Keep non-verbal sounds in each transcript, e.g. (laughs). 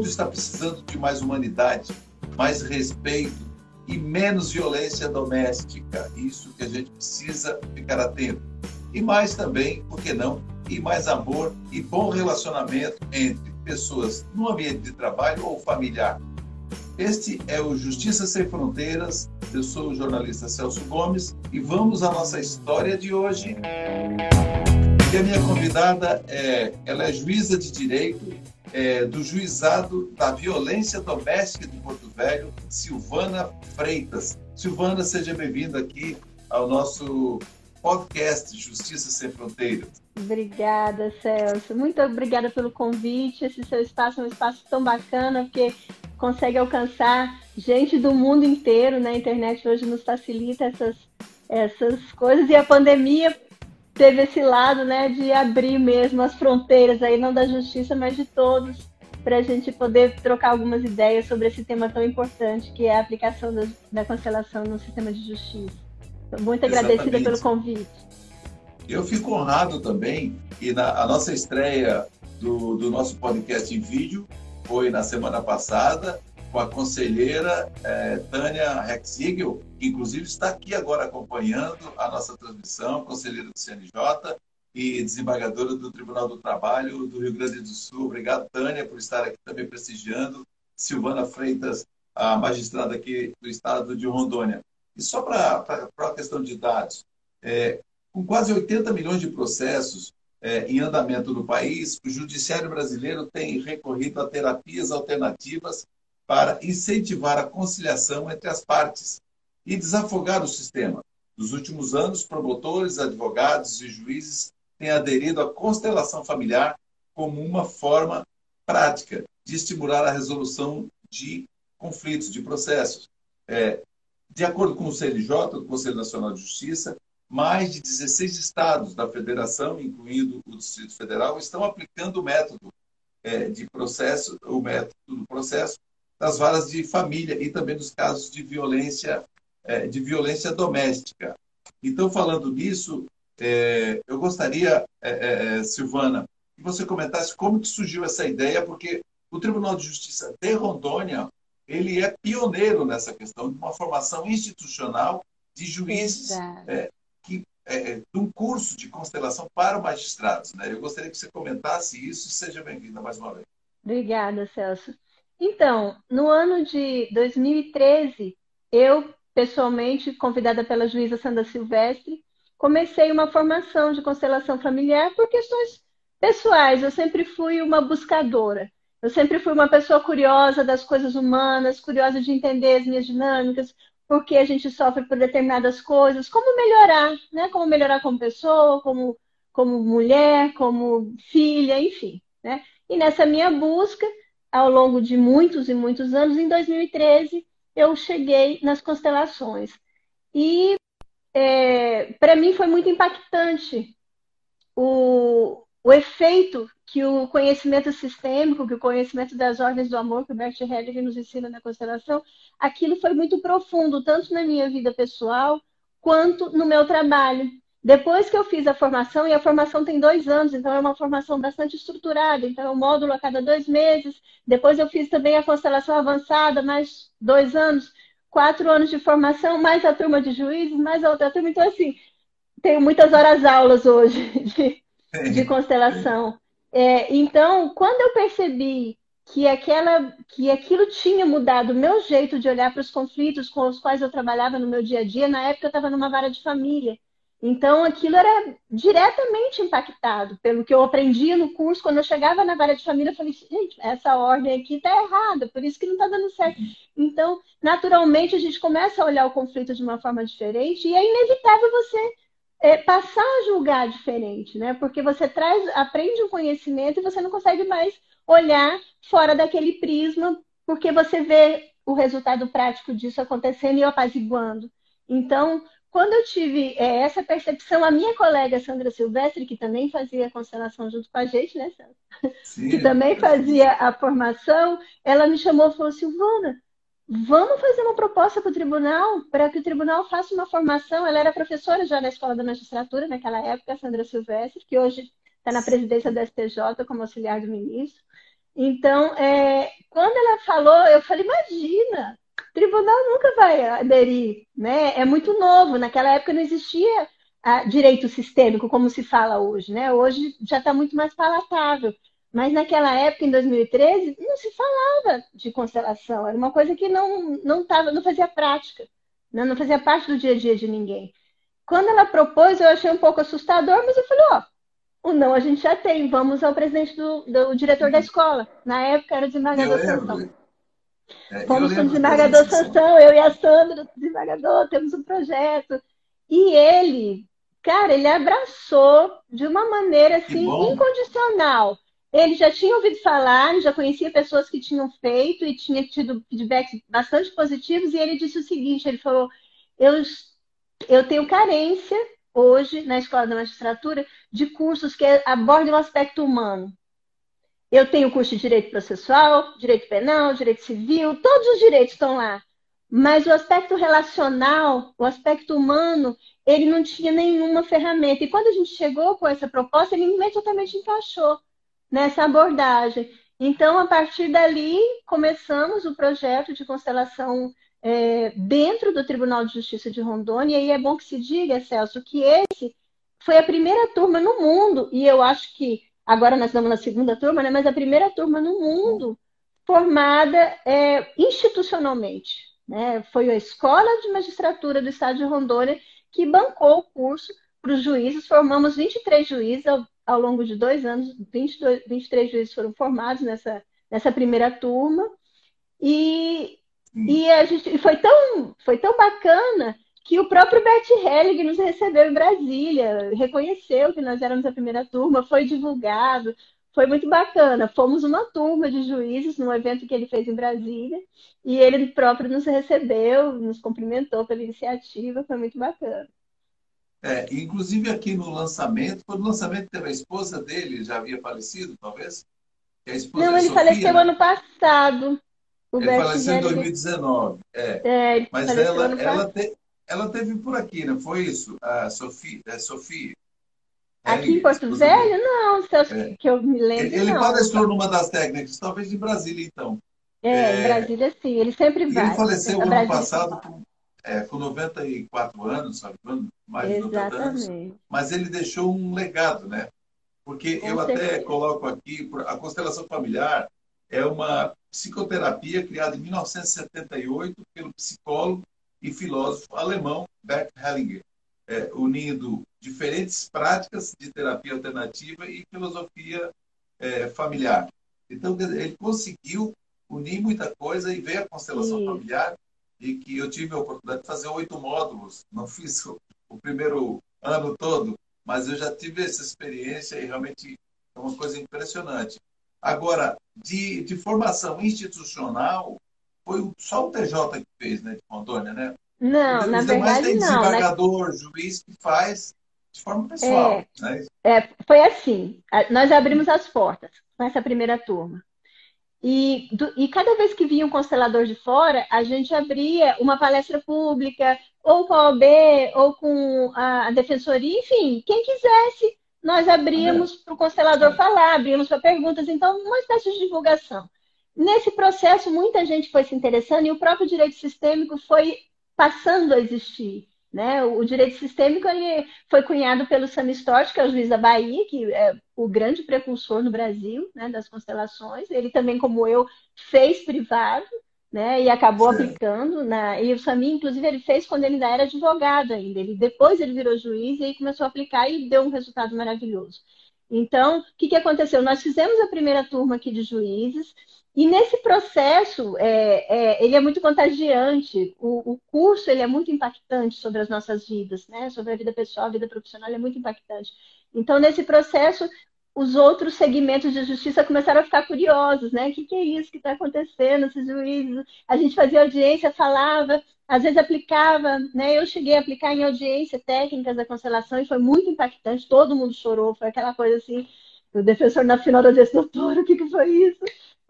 mundo está precisando de mais humanidade, mais respeito e menos violência doméstica. Isso que a gente precisa ficar atento. E mais também, por que não, e mais amor e bom relacionamento entre pessoas no ambiente de trabalho ou familiar. Este é o Justiça Sem Fronteiras. Eu sou o jornalista Celso Gomes e vamos à nossa história de hoje. E a minha convidada é, ela é juíza de direito é, do juizado da violência doméstica de Porto Velho, Silvana Freitas. Silvana, seja bem-vinda aqui ao nosso podcast Justiça Sem Fronteiras. Obrigada, Celso. Muito obrigada pelo convite. Esse seu espaço é um espaço tão bacana, porque consegue alcançar gente do mundo inteiro. Né? A internet hoje nos facilita essas, essas coisas. E a pandemia teve esse lado né, de abrir mesmo as fronteiras, aí não da justiça, mas de todos, para a gente poder trocar algumas ideias sobre esse tema tão importante, que é a aplicação da, da constelação no sistema de justiça. Muito agradecida Exatamente. pelo convite. Eu fico honrado também, e na, a nossa estreia do, do nosso podcast em vídeo foi na semana passada, com a conselheira é, Tânia Rexigel, que inclusive está aqui agora acompanhando a nossa transmissão, conselheira do CNJ e desembargadora do Tribunal do Trabalho do Rio Grande do Sul. Obrigado, Tânia, por estar aqui também prestigiando. Silvana Freitas, a magistrada aqui do estado de Rondônia. E só para a questão de dados, é, com quase 80 milhões de processos é, em andamento no país, o judiciário brasileiro tem recorrido a terapias alternativas para incentivar a conciliação entre as partes e desafogar o sistema. Nos últimos anos, promotores, advogados e juízes têm aderido à constelação familiar como uma forma prática de estimular a resolução de conflitos, de processos. É, de acordo com o CNJ, o Conselho Nacional de Justiça, mais de 16 estados da federação, incluindo o Distrito Federal, estão aplicando o método é, de processo, o método do processo das varas de família e também dos casos de violência, é, de violência doméstica. Então, falando nisso, é, eu gostaria, é, Silvana, que você comentasse como que surgiu essa ideia, porque o Tribunal de Justiça de Rondônia ele é pioneiro nessa questão de uma formação institucional de juízes que, é, de um curso de constelação para magistrados. Né? Eu gostaria que você comentasse isso e seja bem-vinda mais uma vez. Obrigada, Celso. Então, no ano de 2013, eu, pessoalmente, convidada pela juíza Sandra Silvestre, comecei uma formação de constelação familiar por questões pessoais. Eu sempre fui uma buscadora. Eu sempre fui uma pessoa curiosa das coisas humanas, curiosa de entender as minhas dinâmicas, por que a gente sofre por determinadas coisas, como melhorar, né? Como melhorar como pessoa, como, como mulher, como filha, enfim, né? E nessa minha busca, ao longo de muitos e muitos anos, em 2013, eu cheguei nas constelações. E é, para mim foi muito impactante o, o efeito que o conhecimento sistêmico, que o conhecimento das ordens do amor, que o Bert Hellinger nos ensina na constelação, aquilo foi muito profundo, tanto na minha vida pessoal quanto no meu trabalho. Depois que eu fiz a formação, e a formação tem dois anos, então é uma formação bastante estruturada, então é um módulo a cada dois meses. Depois eu fiz também a constelação avançada, mais dois anos, quatro anos de formação, mais a turma de juízes, mais a outra turma. Então, assim, tenho muitas horas aulas hoje (laughs) de, de constelação. É, então, quando eu percebi que, aquela, que aquilo tinha mudado o meu jeito de olhar para os conflitos com os quais eu trabalhava no meu dia a dia, na época eu estava numa vara de família. Então, aquilo era diretamente impactado pelo que eu aprendia no curso. Quando eu chegava na vara de família, eu falei, gente, essa ordem aqui está errada, por isso que não está dando certo. Então, naturalmente, a gente começa a olhar o conflito de uma forma diferente e é inevitável você é, passar a julgar diferente, né? Porque você traz, aprende um conhecimento e você não consegue mais olhar fora daquele prisma, porque você vê o resultado prático disso acontecendo e apaziguando. Então, quando eu tive é, essa percepção, a minha colega Sandra Silvestre, que também fazia constelação junto com a gente, né, Sandra? Sim, que também fazia a formação, ela me chamou e falou: Silvana, vamos fazer uma proposta para o tribunal, para que o tribunal faça uma formação. Ela era professora já na Escola da Magistratura naquela época, Sandra Silvestre, que hoje está na presidência do STJ como auxiliar do ministro. Então, é, quando ela falou, eu falei, imagina, o tribunal nunca vai aderir, né? É muito novo. Naquela época não existia ah, direito sistêmico, como se fala hoje, né? Hoje já está muito mais palatável. Mas naquela época, em 2013, não se falava de constelação. Era uma coisa que não, não, tava, não fazia prática, né? não fazia parte do dia a dia de ninguém. Quando ela propôs, eu achei um pouco assustador, mas eu falei, ó, o não a gente já tem, vamos ao presidente do, do diretor da escola. Na época era o desembargador Sansão. É, Fomos com o desembargador Sansão, eu e a Sandra, desembargador, temos um projeto. E ele, cara, ele abraçou de uma maneira assim, incondicional. Ele já tinha ouvido falar, já conhecia pessoas que tinham feito e tinha tido feedbacks bastante positivos, e ele disse o seguinte: ele falou, eu, eu tenho carência hoje na escola da magistratura de cursos que abordem o aspecto humano. Eu tenho curso de direito processual, direito penal, direito civil, todos os direitos estão lá. Mas o aspecto relacional, o aspecto humano, ele não tinha nenhuma ferramenta. E quando a gente chegou com essa proposta, ele imediatamente encaixou nessa abordagem. Então, a partir dali, começamos o projeto de constelação é, dentro do Tribunal de Justiça de Rondônia, e é bom que se diga, Celso, que esse foi a primeira turma no mundo, e eu acho que agora nós estamos na segunda turma, né, mas a primeira turma no mundo formada é, institucionalmente. Né? Foi a Escola de Magistratura do Estado de Rondônia que bancou o curso para os juízes, formamos 23 juízes ao, ao longo de dois anos, 22, 23 juízes foram formados nessa, nessa primeira turma, e, e a gente foi tão, foi tão bacana que o próprio Bert Helling nos recebeu em Brasília, reconheceu que nós éramos a primeira turma, foi divulgado, foi muito bacana. Fomos uma turma de juízes num evento que ele fez em Brasília e ele próprio nos recebeu, nos cumprimentou pela iniciativa, foi muito bacana. É, inclusive aqui no lançamento, foi no lançamento teve a esposa dele, já havia falecido, talvez? Não, ele Sofia, faleceu né? ano passado. ele faleceu em 2019. É. é Mas ela, ela, te, ela teve por aqui, não foi isso? A Sofia. A Sofia. Aqui em Porto Velho? Não, é. que eu me lembro. Ele, ele palestrou numa das técnicas, talvez em Brasília, então. É, é... em Brasília sim, ele sempre vai. Ele faleceu ano passado com, é, com 94 anos, sabe? Mais de 90 anos. Mas ele deixou um legado, né? Porque com eu certeza. até coloco aqui, a constelação familiar é uma psicoterapia criada em 1978 pelo psicólogo e filósofo alemão Bert Hellinger, é, unindo diferentes práticas de terapia alternativa e filosofia é, familiar. Então, ele conseguiu unir muita coisa e ver a constelação Sim. familiar e que eu tive a oportunidade de fazer oito módulos. Não fiz o, o primeiro ano todo, mas eu já tive essa experiência e realmente é uma coisa impressionante. Agora, de, de formação institucional, foi só o TJ que fez, né, de Rondônia, né? Não, na verdade tem não. Né? desembargador, né? juiz que faz de forma pessoal. É, né? é, foi assim, nós abrimos as portas com essa primeira turma. E, do, e cada vez que vinha um constelador de fora, a gente abria uma palestra pública, ou com a OAB, ou com a, a defensoria, enfim, quem quisesse, nós abríamos para o constelador falar, abríamos para perguntas, então, uma espécie de divulgação. Nesse processo, muita gente foi se interessando e o próprio direito sistêmico foi passando a existir. Né? O direito sistêmico ele foi cunhado pelo Sam Stott, que é o juiz da Bahia, que é o grande precursor no Brasil né, das constelações. Ele também, como eu, fez privado né, e acabou Sim. aplicando. Na... E o Sami, inclusive, ele fez quando ele ainda era advogado ainda. Ele, depois ele virou juiz e aí começou a aplicar e deu um resultado maravilhoso. Então, o que, que aconteceu? Nós fizemos a primeira turma aqui de juízes, e nesse processo, é, é, ele é muito contagiante. O, o, curso ele é muito impactante sobre as nossas vidas, né? Sobre a vida pessoal, a vida profissional, é muito impactante. Então, nesse processo, os outros segmentos de justiça começaram a ficar curiosos, né? O que, que é isso que está acontecendo, esses juízes? A gente fazia audiência, falava, às vezes aplicava, né? Eu cheguei a aplicar em audiência técnicas da constelação e foi muito impactante, todo mundo chorou, foi aquela coisa assim, o defensor na final da disse, doutor, o que, que foi isso?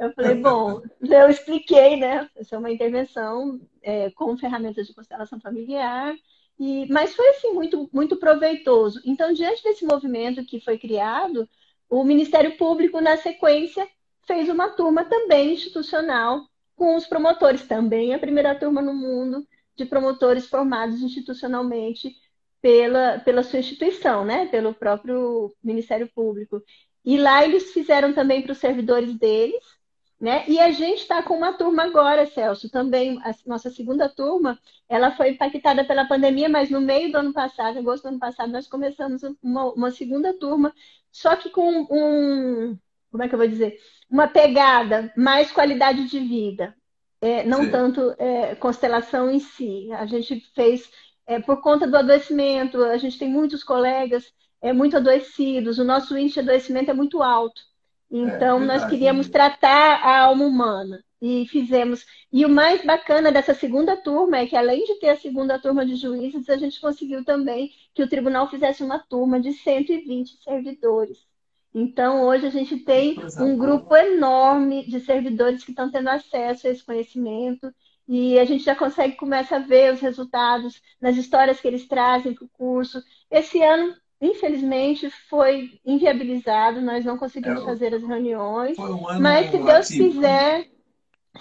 Eu falei, bom, eu expliquei, né? Isso é uma intervenção é, com ferramentas de constelação familiar, e, mas foi assim muito, muito proveitoso. Então, diante desse movimento que foi criado, o Ministério Público, na sequência, fez uma turma também institucional com os promotores, também a primeira turma no mundo de promotores formados institucionalmente pela, pela sua instituição, né? pelo próprio Ministério Público. E lá eles fizeram também para os servidores deles, né? E a gente está com uma turma agora, Celso, também, a nossa segunda turma, ela foi impactada pela pandemia, mas no meio do ano passado, agosto do ano passado, nós começamos uma, uma segunda turma, só que com um, como é que eu vou dizer? Uma pegada mais qualidade de vida, é, não Sim. tanto é, constelação em si. A gente fez é, por conta do adoecimento, a gente tem muitos colegas é, muito adoecidos, o nosso índice de adoecimento é muito alto. Então, é, nós queríamos tratar a alma humana e fizemos. E o mais bacana dessa segunda turma é que, além de ter a segunda turma de juízes, a gente conseguiu também que o tribunal fizesse uma turma de 120 servidores. Então, hoje a gente tem um grupo enorme de servidores que estão tendo acesso a esse conhecimento e a gente já consegue começar a ver os resultados nas histórias que eles trazem para o curso. Esse ano, infelizmente, foi inviabilizado, nós não conseguimos é, fazer as reuniões, um mas se Deus ativo. quiser,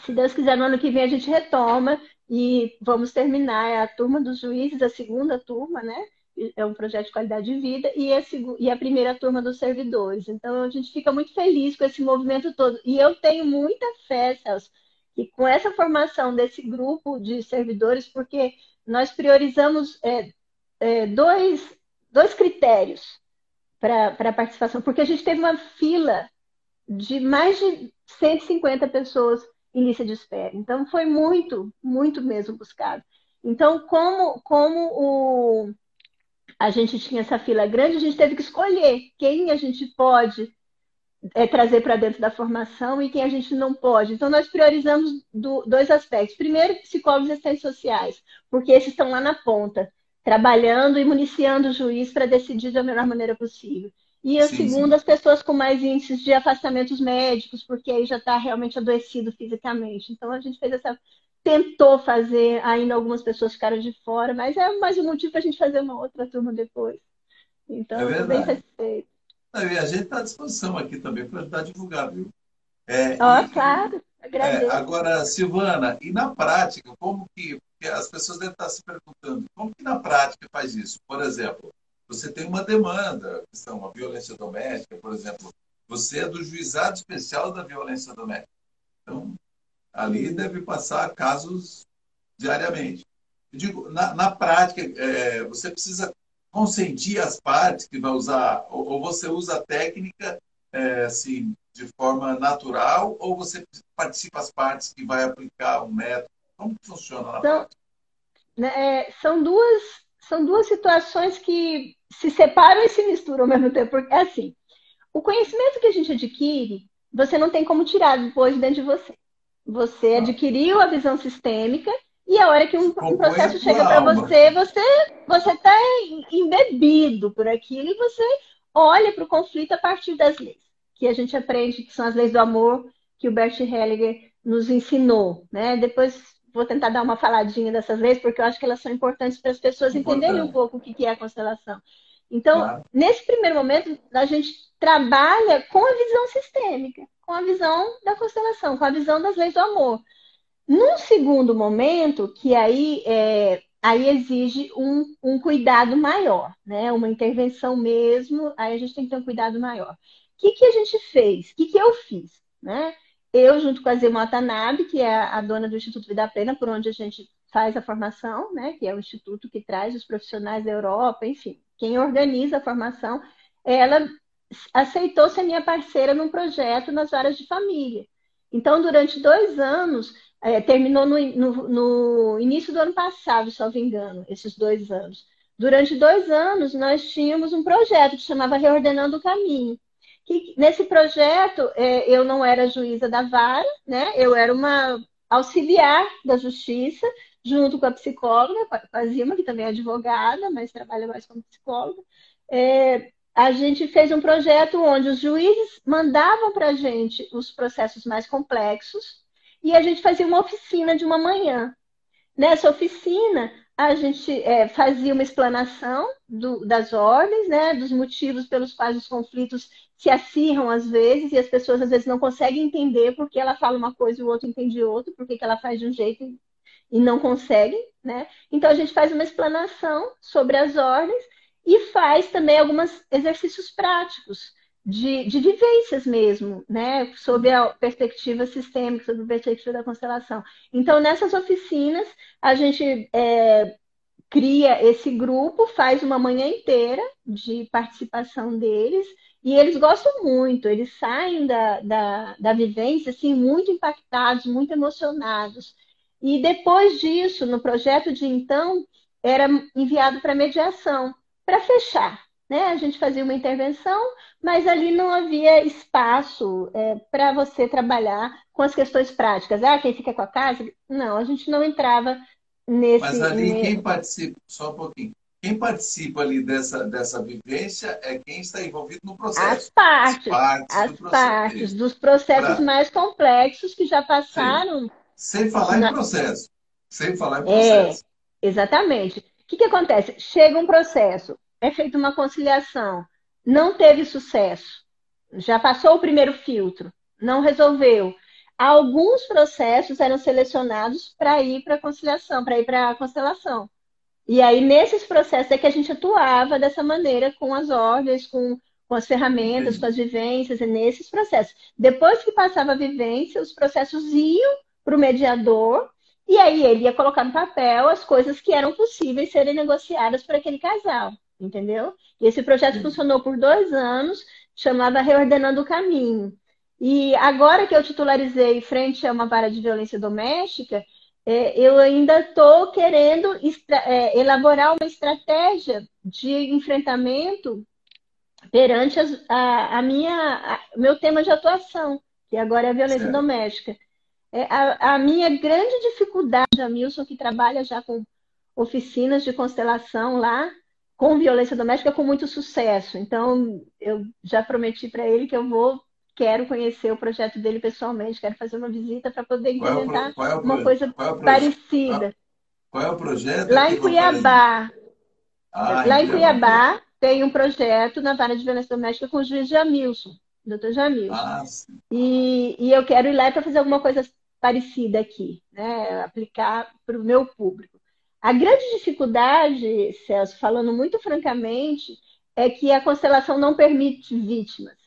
se Deus quiser, no ano que vem a gente retoma e vamos terminar a turma dos juízes, a segunda turma, né? é um projeto de qualidade de vida, e a, e a primeira turma dos servidores. Então, a gente fica muito feliz com esse movimento todo. E eu tenho muita fé, Celso, que com essa formação desse grupo de servidores, porque nós priorizamos é, é, dois, dois critérios para a participação, porque a gente teve uma fila de mais de 150 pessoas em lista de espera. Então, foi muito, muito mesmo buscado. Então, como, como o, a gente tinha essa fila grande, a gente teve que escolher quem a gente pode é, trazer para dentro da formação e quem a gente não pode. Então, nós priorizamos do, dois aspectos. Primeiro, psicólogos e assistentes sociais, porque esses estão lá na ponta, trabalhando e municiando o juiz para decidir da melhor maneira possível. E a sim, segunda, sim. as pessoas com mais índices de afastamentos médicos, porque aí já está realmente adoecido fisicamente. Então, a gente fez essa tentou fazer, ainda algumas pessoas ficaram de fora, mas é mais um motivo para a gente fazer uma outra turma depois. Então, é bem satisfeito. a gente está à disposição aqui também para ajudar a divulgar, viu? É, oh, e, claro, agradeço. É, agora, Silvana, e na prática, como que as pessoas devem estar se perguntando, como que na prática faz isso? Por exemplo, você tem uma demanda, questão, uma violência doméstica, por exemplo, você é do juizado especial da violência doméstica. Então, ali deve passar casos diariamente. Eu digo, na, na prática, é, você precisa consentir as partes que vai usar, ou, ou você usa a técnica é, assim, de forma natural, ou você participa as partes que vai aplicar um método? Como funciona na prática? Né, é, são duas são duas situações que se separam e se misturam ao mesmo tempo. Porque, é assim, o conhecimento que a gente adquire, você não tem como tirar depois dentro de você. Você adquiriu a visão sistêmica e a hora que um, um processo chega para você, você você está embebido por aquilo e você olha para o conflito a partir das leis que a gente aprende, que são as leis do amor que o Bert Hellinger nos ensinou, né? Depois vou tentar dar uma faladinha dessas leis porque eu acho que elas são importantes para as pessoas Importante. entenderem um pouco o que é a constelação. Então, claro. nesse primeiro momento, a gente trabalha com a visão sistêmica com a visão da constelação, com a visão das leis do amor. Num segundo momento, que aí, é, aí exige um, um cuidado maior, né? uma intervenção mesmo, aí a gente tem que ter um cuidado maior. Que, que a gente fez? O que, que eu fiz? Né? Eu, junto com a Zilma Watanabe, que é a dona do Instituto Vida Plena, por onde a gente faz a formação, né? que é o instituto que traz os profissionais da Europa, enfim, quem organiza a formação, ela aceitou ser minha parceira num projeto nas áreas de família. Então, durante dois anos, é, terminou no, no, no, início do ano passado, se não me engano, esses dois anos. Durante dois anos, nós tínhamos um projeto que chamava Reordenando o Caminho. Que, nesse projeto, é, eu não era juíza da vara, né? eu era uma auxiliar da justiça, junto com a psicóloga, com a Zima, que também é advogada, mas trabalha mais como psicóloga. É, a gente fez um projeto onde os juízes mandavam para a gente os processos mais complexos e a gente fazia uma oficina de uma manhã. Nessa oficina, a gente é, fazia uma explanação do, das ordens, né, dos motivos pelos quais os conflitos se acirram às vezes, e as pessoas às vezes não conseguem entender porque ela fala uma coisa e o outro entende outra, porque que ela faz de um jeito e não consegue, né? Então a gente faz uma explanação sobre as ordens e faz também alguns exercícios práticos de, de vivências mesmo, né? Sobre a perspectiva sistêmica, sobre a perspectiva da constelação. Então, nessas oficinas, a gente é, cria esse grupo, faz uma manhã inteira de participação deles, e eles gostam muito, eles saem da, da, da vivência assim, muito impactados, muito emocionados. E depois disso, no projeto de então, era enviado para mediação, para fechar. Né? A gente fazia uma intervenção, mas ali não havia espaço é, para você trabalhar com as questões práticas. Ah, quem fica com a casa? Não, a gente não entrava nesse. Mas ali nesse... quem participa, só um pouquinho. Quem participa ali dessa, dessa vivência é quem está envolvido no processo. As partes. As partes, as do partes dos processos pra... mais complexos que já passaram. Sim. Sem falar Na... em processo. Sem falar em processo. É, exatamente. O que, que acontece? Chega um processo, é feita uma conciliação, não teve sucesso, já passou o primeiro filtro, não resolveu. Alguns processos eram selecionados para ir para a conciliação, para ir para a constelação. E aí, nesses processos, é que a gente atuava dessa maneira com as ordens, com, com as ferramentas, com as vivências, e nesses processos. Depois que passava a vivência, os processos iam para o mediador, e aí ele ia colocar no papel as coisas que eram possíveis serem negociadas por aquele casal entendeu? E esse projeto Sim. funcionou por dois anos, chamava Reordenando o Caminho. E agora que eu titularizei frente a uma vara de violência doméstica, é, eu ainda estou querendo é, elaborar uma estratégia de enfrentamento perante as, a, a, minha a, meu tema de atuação, que agora é a violência certo. doméstica. É, a, a, minha grande dificuldade, a Milson, que trabalha já com oficinas de constelação lá, com violência doméstica com muito sucesso. Então, eu já prometi para ele que eu vou, quero conhecer o projeto dele pessoalmente, quero fazer uma visita para poder implementar é é uma coisa é parecida. Qual é o projeto? Lá em Cuiabá. Ah, Lá em Cuiabá tem um projeto na vara de violência doméstica com o juiz Jamilson, doutor Jamilson. Ah, e, e eu quero ir lá para fazer alguma coisa parecida aqui, né? aplicar para o meu público. A grande dificuldade, Celso, falando muito francamente, é que a constelação não permite vítimas.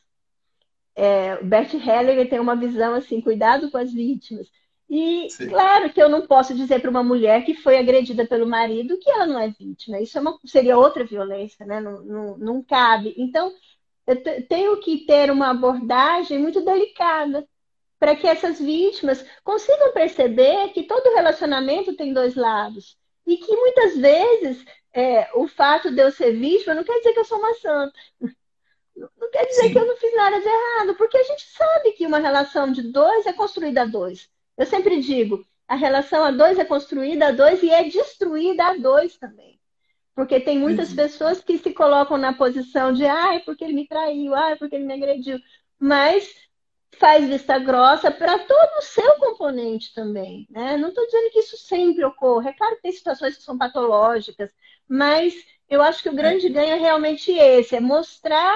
É, o Bert Hellinger tem uma visão assim, cuidado com as vítimas. E Sim. claro que eu não posso dizer para uma mulher que foi agredida pelo marido que ela não é vítima. Isso é uma, seria outra violência, né? Não, não, não cabe. Então, eu tenho que ter uma abordagem muito delicada para que essas vítimas consigam perceber que todo relacionamento tem dois lados e que muitas vezes é, o fato de eu ser vítima não quer dizer que eu sou uma santa. Não quer dizer Sim. que eu não fiz nada de errado, porque a gente sabe que uma relação de dois é construída a dois. Eu sempre digo, a relação a dois é construída a dois e é destruída a dois também. Porque tem muitas uhum. pessoas que se colocam na posição de, ai, porque ele me traiu, ai, porque ele me agrediu. Mas faz vista grossa para todo o seu componente também. Né? Não estou dizendo que isso sempre ocorre. É claro que tem situações que são patológicas, mas eu acho que o grande é. ganho é realmente esse, é mostrar,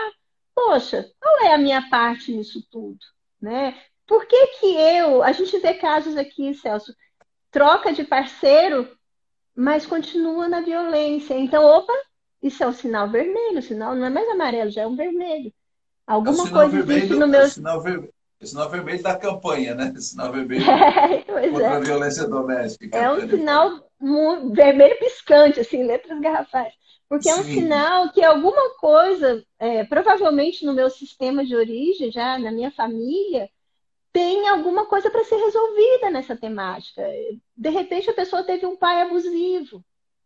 poxa, qual é a minha parte nisso tudo? Né? Por que, que eu, a gente vê casos aqui, Celso, troca de parceiro, mas continua na violência. Então, opa, isso é um sinal vermelho, o sinal não é mais amarelo, já é um vermelho. Alguma é coisa vermelho, existe no meu. É sinal ver... É sinal vermelho da campanha, né? (laughs) sinal vermelho é, contra é. a violência doméstica. É um sinal vermelho piscante, assim, letras garrafais. Porque Sim. é um sinal que alguma coisa, é, provavelmente no meu sistema de origem, já na minha família, tem alguma coisa para ser resolvida nessa temática. De repente a pessoa teve um pai abusivo,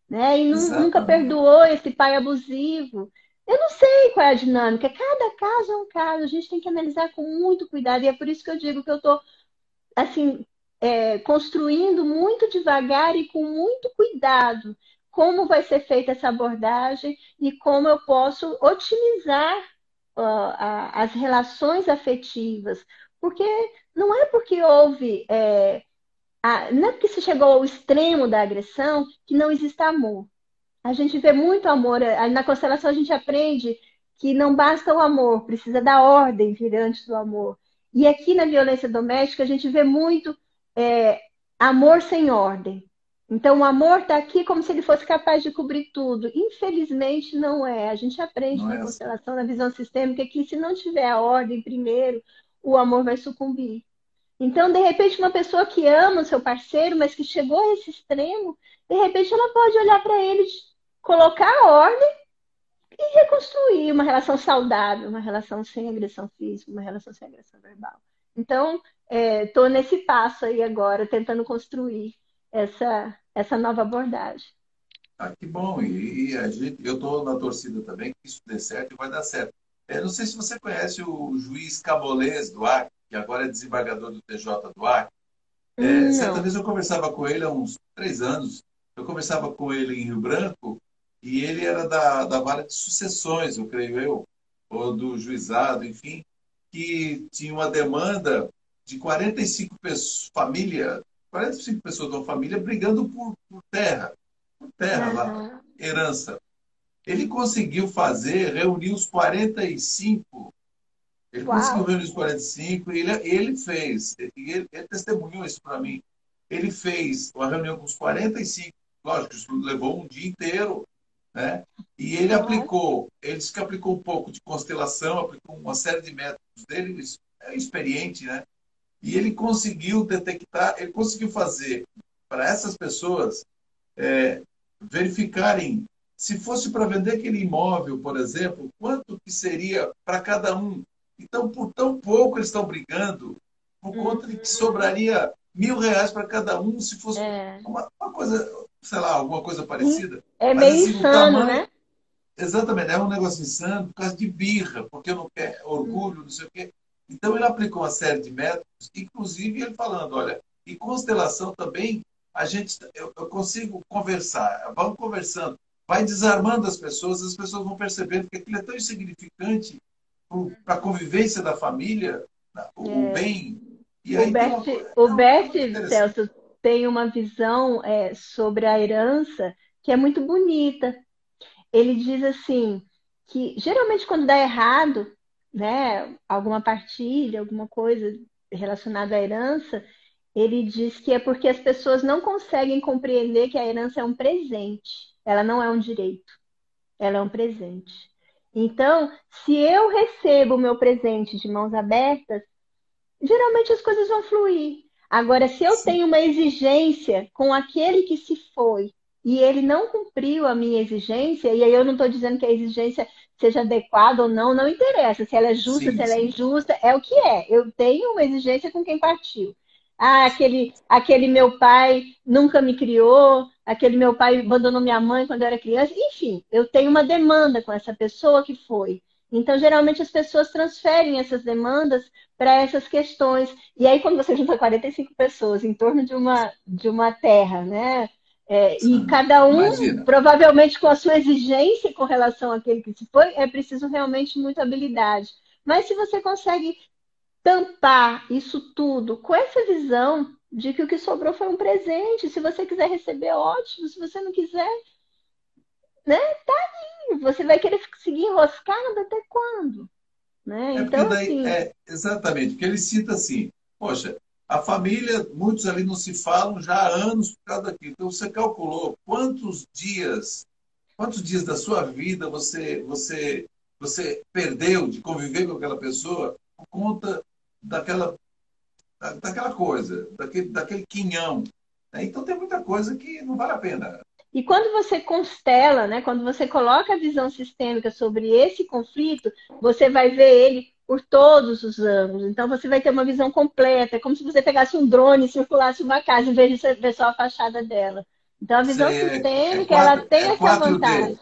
né? E nunca perdoou esse pai abusivo. Eu não sei qual é a dinâmica. Cada caso é um caso. A gente tem que analisar com muito cuidado. E é por isso que eu digo que eu estou, assim, é, construindo muito devagar e com muito cuidado como vai ser feita essa abordagem e como eu posso otimizar uh, a, as relações afetivas. Porque não é porque houve. É, a, não é porque se chegou ao extremo da agressão que não exista amor. A gente vê muito amor. Na constelação a gente aprende que não basta o amor, precisa da ordem vir antes do amor. E aqui na violência doméstica a gente vê muito é, amor sem ordem. Então o amor está aqui como se ele fosse capaz de cobrir tudo. Infelizmente não é. A gente aprende não na é assim. constelação, na visão sistêmica, que se não tiver a ordem primeiro, o amor vai sucumbir. Então, de repente, uma pessoa que ama o seu parceiro, mas que chegou a esse extremo, de repente ela pode olhar para ele, colocar a ordem e reconstruir uma relação saudável, uma relação sem agressão física, uma relação sem agressão verbal. Então, estou é, nesse passo aí agora, tentando construir essa, essa nova abordagem. Ah, que bom. E, e a gente, eu estou na torcida também que isso dê certo e vai dar certo. É, não sei se você conhece o juiz Cabolês do Acre, que agora é desembargador do TJ do Acre. É, certa vez eu conversava com ele há uns três anos. Eu conversava com ele em Rio Branco e ele era da, da vara de sucessões, eu creio eu, ou do juizado, enfim, que tinha uma demanda de 45 pessoas, família, 45 pessoas de uma família brigando por, por terra, por terra uhum. lá, herança. Ele conseguiu fazer, reunir os 45, ele Uau. conseguiu reunir os 45 e ele, ele fez, ele, ele testemunhou isso para mim. Ele fez uma reunião com os 45, lógico, isso levou um dia inteiro, né? E ele aplicou, ele disse que aplicou um pouco de constelação, aplicou uma série de métodos dele, é experiente, né? E ele conseguiu detectar, ele conseguiu fazer para essas pessoas é, verificarem se fosse para vender aquele imóvel, por exemplo, quanto que seria para cada um. Então, por tão pouco eles estão brigando, por conta de que uhum. sobraria mil reais para cada um, se fosse é. uma, uma, coisa, sei lá, alguma coisa parecida. É Mas, meio assim, insano, tamanho, né? Exatamente, é um negócio insano por causa de birra, porque não quer orgulho, não sei o quê. Então ele aplicou uma série de métodos, inclusive ele falando, olha, e constelação também, a gente, eu, eu consigo conversar, vamos conversando vai desarmando as pessoas, as pessoas vão percebendo que aquilo é tão insignificante para a convivência da família, o é. bem. E o Bert, o Bert Celso, tem uma visão é, sobre a herança que é muito bonita. Ele diz assim que geralmente quando dá errado, né, alguma partilha, alguma coisa relacionada à herança, ele diz que é porque as pessoas não conseguem compreender que a herança é um presente. Ela não é um direito, ela é um presente. Então, se eu recebo o meu presente de mãos abertas, geralmente as coisas vão fluir. Agora, se eu Sim. tenho uma exigência com aquele que se foi e ele não cumpriu a minha exigência, e aí eu não estou dizendo que a exigência seja adequada ou não, não interessa. Se ela é justa, sim, se ela é sim. é injusta, é o que é. Eu tenho uma exigência com quem partiu. Ah, aquele, aquele meu pai nunca me criou, aquele meu pai abandonou minha mãe quando eu era criança. Enfim, eu tenho uma demanda com essa pessoa que foi. Então, geralmente, as pessoas transferem essas demandas para essas questões. E aí, quando você junta 45 pessoas em torno de uma, de uma terra, né? É, e cada um, Imagina. provavelmente, com a sua exigência com relação àquele que se foi, é preciso realmente muita habilidade. Mas se você consegue tampar isso tudo com essa visão de que o que sobrou foi um presente. Se você quiser receber, ótimo. Se você não quiser, né? Tá aí. Você vai querer seguir enroscado até quando? Né? É então, daí, assim... é, exatamente, porque ele cita assim, poxa, a família, muitos ali não se falam já há anos por causa daquilo. Então você calculou quantos dias, quantos dias da sua vida você, você, você perdeu de conviver com aquela pessoa por conta daquela, daquela coisa, daquele, daquele quinhão. Né? Então tem muita coisa que não vale a pena. E quando você constela, né, quando você coloca a visão sistêmica sobre esse conflito, você vai ver ele por todos os ângulos. Então você vai ter uma visão completa. É como se você pegasse um drone e circulasse uma casa em vez de ver só a fachada dela. Então a visão Cê, sistêmica, é quatro, ela tem é essa vantagem.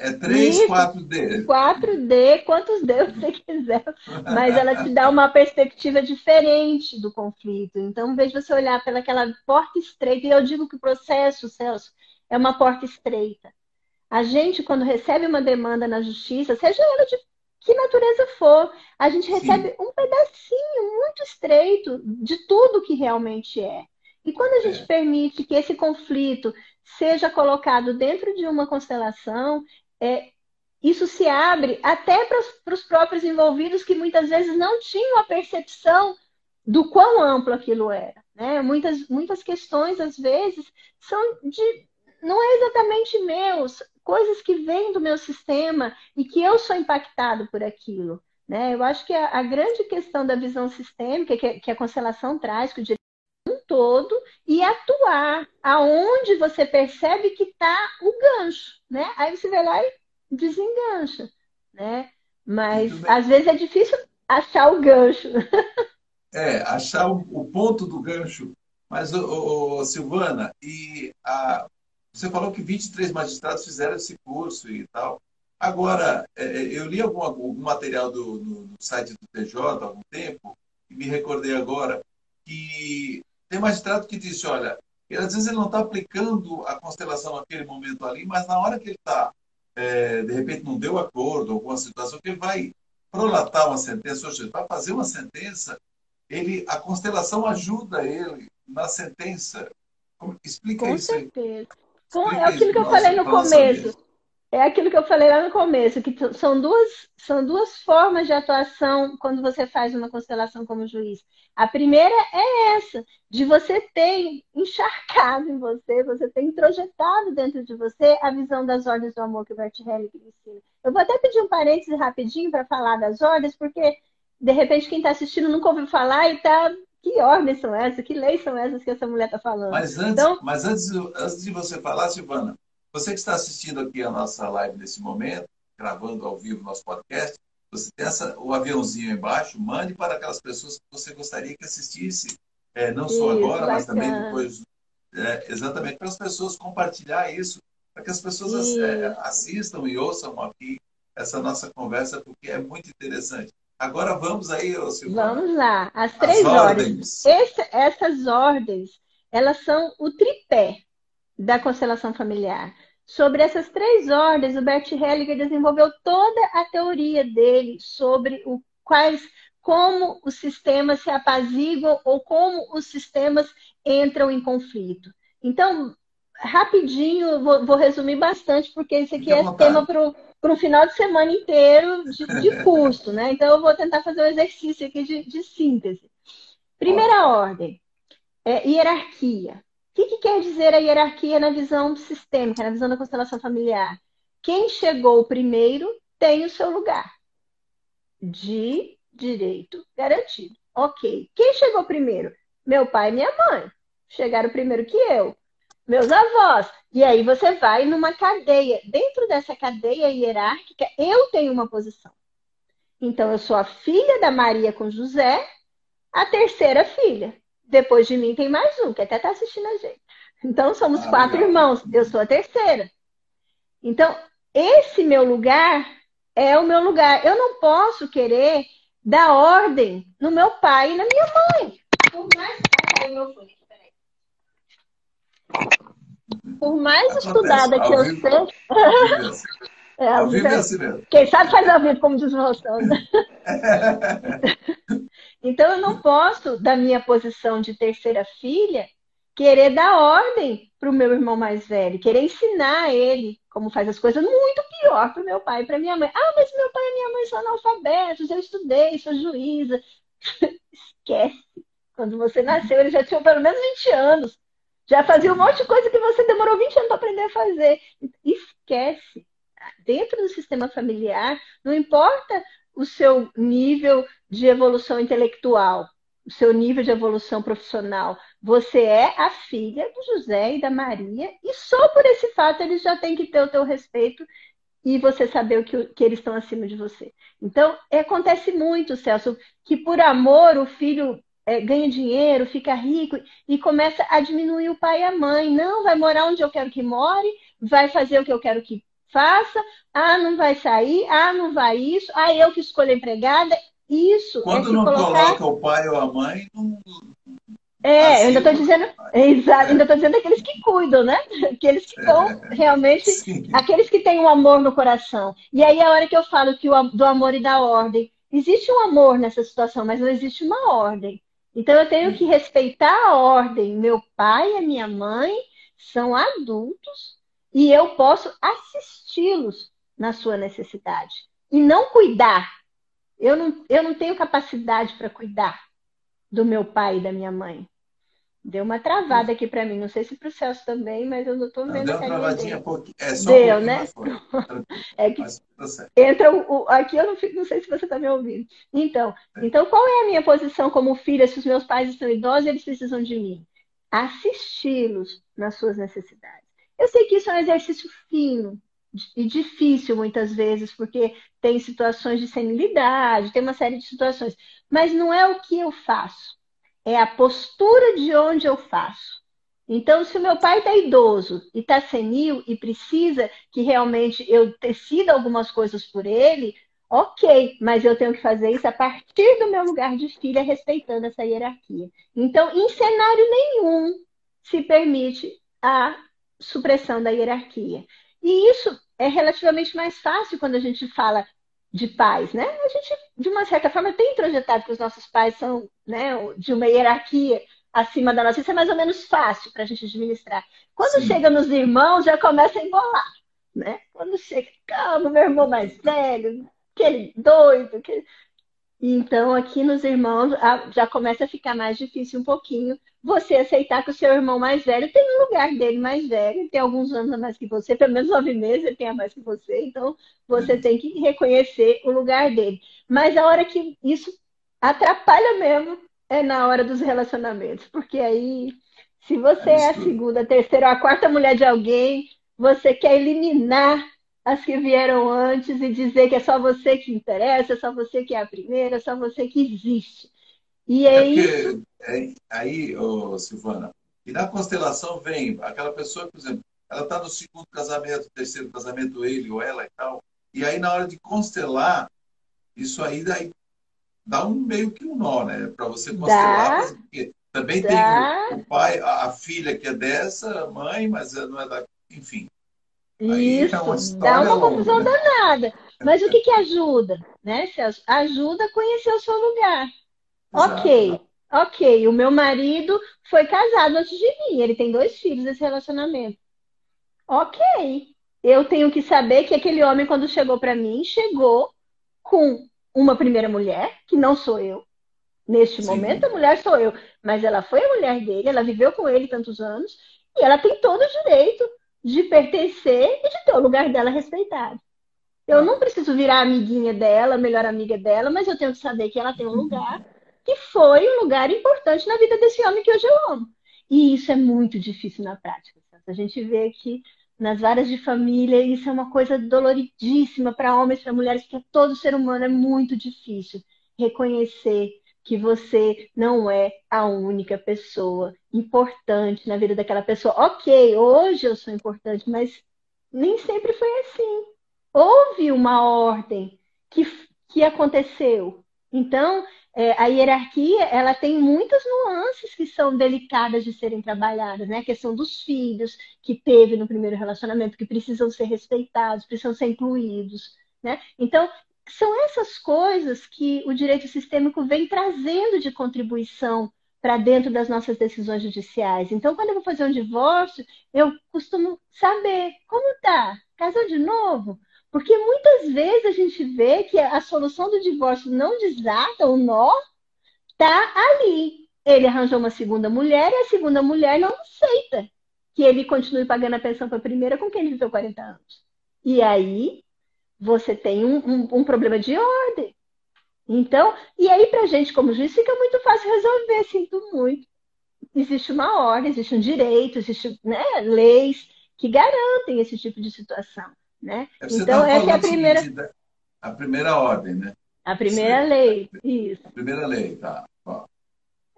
É 3, 4D. 4D, quantos D você quiser. Mas ela te dá uma perspectiva diferente do conflito. Então, em vez de você olhar pelaquela porta estreita, e eu digo que o processo, Celso, é uma porta estreita. A gente, quando recebe uma demanda na justiça, seja ela de que natureza for, a gente recebe Sim. um pedacinho muito estreito de tudo que realmente é. E quando a gente é. permite que esse conflito seja colocado dentro de uma constelação, é, isso se abre até para os próprios envolvidos que muitas vezes não tinham a percepção do quão amplo aquilo era. Né? Muitas, muitas questões, às vezes, são de. Não é exatamente meus, coisas que vêm do meu sistema e que eu sou impactado por aquilo. Né? Eu acho que a, a grande questão da visão sistêmica que, que a constelação traz, que o um todo, e atuar aonde você percebe que está o gancho. Né? Aí você vai lá e desengancha. Né? Mas às vezes é difícil achar o gancho. É, achar o, o ponto do gancho. Mas, ô, ô, Silvana, e a, você falou que 23 magistrados fizeram esse curso e tal. Agora, é, é, eu li algum, algum material do, do, do, site do TJ há algum tempo, e me recordei agora, que tem magistrado que disse, olha, ele, às vezes ele não está aplicando a constelação naquele momento ali, mas na hora que ele está, é, de repente não deu acordo, alguma situação, que ele vai prolatar uma sentença, ou seja, vai fazer uma sentença, ele, a constelação ajuda ele na sentença. Explica Com isso certeza. Com, é aquilo que eu falei no começo. É aquilo que eu falei lá no começo, que são duas, são duas formas de atuação quando você faz uma constelação como juiz. A primeira é essa, de você ter encharcado em você, você ter introjetado dentro de você a visão das ordens do amor que o Bert Hellick ensina. Eu vou até pedir um parêntese rapidinho para falar das ordens, porque de repente quem está assistindo nunca ouviu falar e está. Que ordens são essas? Que leis são essas que essa mulher está falando? Mas antes, então, mas antes, antes de você falar, Silvana, você que está assistindo aqui a nossa live nesse momento, gravando ao vivo nosso podcast, você tem essa, o aviãozinho embaixo, mande para aquelas pessoas que você gostaria que assistisse, é, não só isso, agora, bacana. mas também depois, é, exatamente para as pessoas compartilhar isso, para que as pessoas é, assistam e ouçam aqui essa nossa conversa, porque é muito interessante. Agora vamos aí, Silvana. Vamos lá. As três As ordens. ordens. Esse, essas ordens, elas são o tripé da constelação familiar. Sobre essas três ordens, o Bert Hellinger desenvolveu toda a teoria dele sobre o, quais, como os sistemas se apaziguam ou como os sistemas entram em conflito. Então, rapidinho, vou, vou resumir bastante, porque esse aqui é tema para para um final de semana inteiro de, de curso, né? Então eu vou tentar fazer um exercício aqui de, de síntese. Primeira ordem, é hierarquia. O que, que quer dizer a hierarquia na visão sistêmica, na visão da constelação familiar? Quem chegou primeiro tem o seu lugar de direito garantido. Ok. Quem chegou primeiro? Meu pai e minha mãe. Chegaram primeiro que eu meus avós. E aí você vai numa cadeia. Dentro dessa cadeia hierárquica, eu tenho uma posição. Então, eu sou a filha da Maria com José, a terceira filha. Depois de mim tem mais um, que até está assistindo a gente. Então, somos ah, quatro legal. irmãos. Eu sou a terceira. Então, esse meu lugar é o meu lugar. Eu não posso querer dar ordem no meu pai e na minha mãe. Por mais que meu fone. Por mais Acontece, estudada que eu seja. (laughs) É, ao vivo é assim mesmo. Quem sabe faz ao vivo, como diz o (laughs) Então eu não posso, da minha posição de terceira filha, querer dar ordem para o meu irmão mais velho, querer ensinar ele como faz as coisas, muito pior para o meu pai e para minha mãe. Ah, mas meu pai e minha mãe são analfabetos, eu estudei, sou juíza. (laughs) Esquece. Quando você nasceu, eles já tinham pelo menos 20 anos. Já fazia um monte de coisa que você demorou 20 anos para aprender a fazer. Esquece. Dentro do sistema familiar, não importa o seu nível de evolução intelectual, o seu nível de evolução profissional. Você é a filha do José e da Maria, e só por esse fato eles já têm que ter o teu respeito e você saber o que, que eles estão acima de você. Então, acontece muito, Celso, que por amor o filho é, ganha dinheiro, fica rico e começa a diminuir o pai e a mãe. Não, vai morar onde eu quero que more, vai fazer o que eu quero que faça. Ah, não vai sair. Ah, não vai isso. Ah, eu que escolho a empregada. Isso. É Quando é não colocar... coloca o pai ou a mãe, não. É, assim, eu ainda estou dizendo, exato, ainda estou dizendo aqueles que cuidam, né? (laughs) Aqueles que estão é, realmente, sim. aqueles que têm um amor no coração. E aí a hora que eu falo que o, do amor e da ordem, existe um amor nessa situação, mas não existe uma ordem. Então eu tenho que respeitar a ordem. Meu pai e minha mãe são adultos e eu posso assisti-los na sua necessidade e não cuidar. Eu não, eu não tenho capacidade para cuidar do meu pai e da minha mãe. Deu uma travada aqui para mim. Não sei se para o Celso também, mas eu não estou vendo. Deu uma travadinha, porque é só Deu, um né? (laughs) é que tá entra o, aqui eu não, não, sei se você está me ouvindo. Então, é. então, qual é a minha posição como filha? Se os meus pais estão idosos, eles precisam de mim. Assisti-los nas suas necessidades. Eu sei que isso é um exercício fino e difícil muitas vezes, porque tem situações de senilidade, tem uma série de situações, mas não é o que eu faço é a postura de onde eu faço. Então, se o meu pai está idoso e está senil e precisa que realmente eu decida algumas coisas por ele, ok, mas eu tenho que fazer isso a partir do meu lugar de filha, respeitando essa hierarquia. Então, em cenário nenhum se permite a supressão da hierarquia. E isso é relativamente mais fácil quando a gente fala de pais, né? A gente, de uma certa forma, tem projetado que os nossos pais são né, de uma hierarquia acima da nossa. Isso é mais ou menos fácil para a gente administrar. Quando Sim. chega nos irmãos, já começa a embolar, né? Quando chega, calma, meu irmão mais velho, aquele doido, aquele... Então, aqui nos irmãos, já começa a ficar mais difícil um pouquinho você aceitar que o seu irmão mais velho tem um lugar dele mais velho, tem alguns anos a mais que você, pelo menos nove meses ele tem a mais que você, então você uhum. tem que reconhecer o lugar dele. Mas a hora que isso atrapalha mesmo é na hora dos relacionamentos, porque aí, se você é a segunda, a terceira ou a quarta mulher de alguém, você quer eliminar as que vieram antes e dizer que é só você que interessa, é só você que é a primeira, é só você que existe. E é, é isso. É, aí, oh, Silvana, e na constelação vem aquela pessoa, por exemplo, ela está no segundo casamento, terceiro casamento, ele ou ela e tal. E aí, na hora de constelar, isso aí daí dá um meio que um nó, né? Para você constelar. Porque também dá. tem o, o, pai, a filha que é dessa, a mãe, mas não é da. Enfim. Isso, é uma dá uma confusão danada. Mas o que, que ajuda, né, Celso? Ajuda a conhecer o seu lugar. Exato. Ok, ok. O meu marido foi casado antes de mim. Ele tem dois filhos desse relacionamento. Ok. Eu tenho que saber que aquele homem, quando chegou para mim, chegou com uma primeira mulher, que não sou eu. Neste Sim. momento, a mulher sou eu. Mas ela foi a mulher dele, ela viveu com ele tantos anos, e ela tem todo o direito de pertencer e de ter o lugar dela respeitado. Eu não preciso virar amiguinha dela, melhor amiga dela, mas eu tenho que saber que ela tem um lugar que foi um lugar importante na vida desse homem que hoje eu amo. E isso é muito difícil na prática. A gente vê que nas várias de família, isso é uma coisa doloridíssima para homens, para mulheres, para todo ser humano é muito difícil reconhecer que você não é a única pessoa importante na vida daquela pessoa. Ok, hoje eu sou importante, mas nem sempre foi assim. Houve uma ordem que, que aconteceu. Então, é, a hierarquia ela tem muitas nuances que são delicadas de serem trabalhadas, né? A questão dos filhos que teve no primeiro relacionamento, que precisam ser respeitados, precisam ser incluídos, né? Então, são essas coisas que o direito sistêmico vem trazendo de contribuição para dentro das nossas decisões judiciais. Então, quando eu vou fazer um divórcio, eu costumo saber como tá, casou de novo? Porque muitas vezes a gente vê que a solução do divórcio não desata, o nó tá ali. Ele arranjou uma segunda mulher e a segunda mulher não aceita que ele continue pagando a pensão para a primeira com quem ele viveu 40 anos. E aí você tem um, um, um problema de ordem. Então, e aí para a gente como juiz fica muito fácil resolver, sinto muito. Existe uma ordem, existe um direito, existem né, leis que garantem esse tipo de situação. Né? É, você então, essa é a primeira. Seguinte, a primeira ordem, né? A primeira Sim. lei, isso. A primeira lei, tá.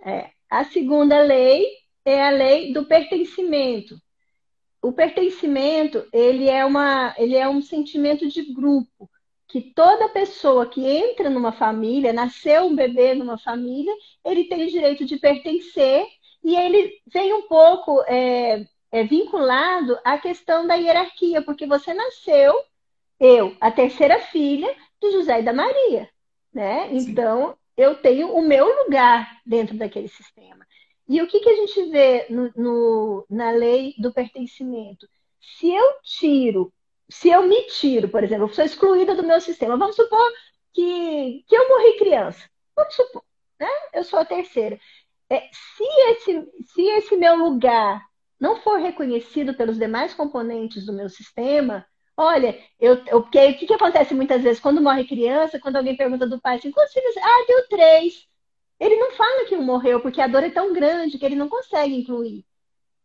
É. A segunda lei é a lei do pertencimento o pertencimento ele é uma ele é um sentimento de grupo que toda pessoa que entra numa família nasceu um bebê numa família ele tem o direito de pertencer e ele vem um pouco é, é vinculado à questão da hierarquia porque você nasceu eu a terceira filha de José e da Maria né? Então eu tenho o meu lugar dentro daquele sistema e o que, que a gente vê no, no, na lei do pertencimento? Se eu tiro se eu me tiro, por exemplo, eu sou excluída do meu sistema, vamos supor que, que eu morri criança. Vamos supor, né? Eu sou a terceira. É, se, esse, se esse meu lugar não for reconhecido pelos demais componentes do meu sistema, olha, eu, eu, porque, o que, que acontece muitas vezes quando morre criança, quando alguém pergunta do pai assim, quantos filhos? Ah, deu três. Ele não fala que um morreu, porque a dor é tão grande que ele não consegue incluir.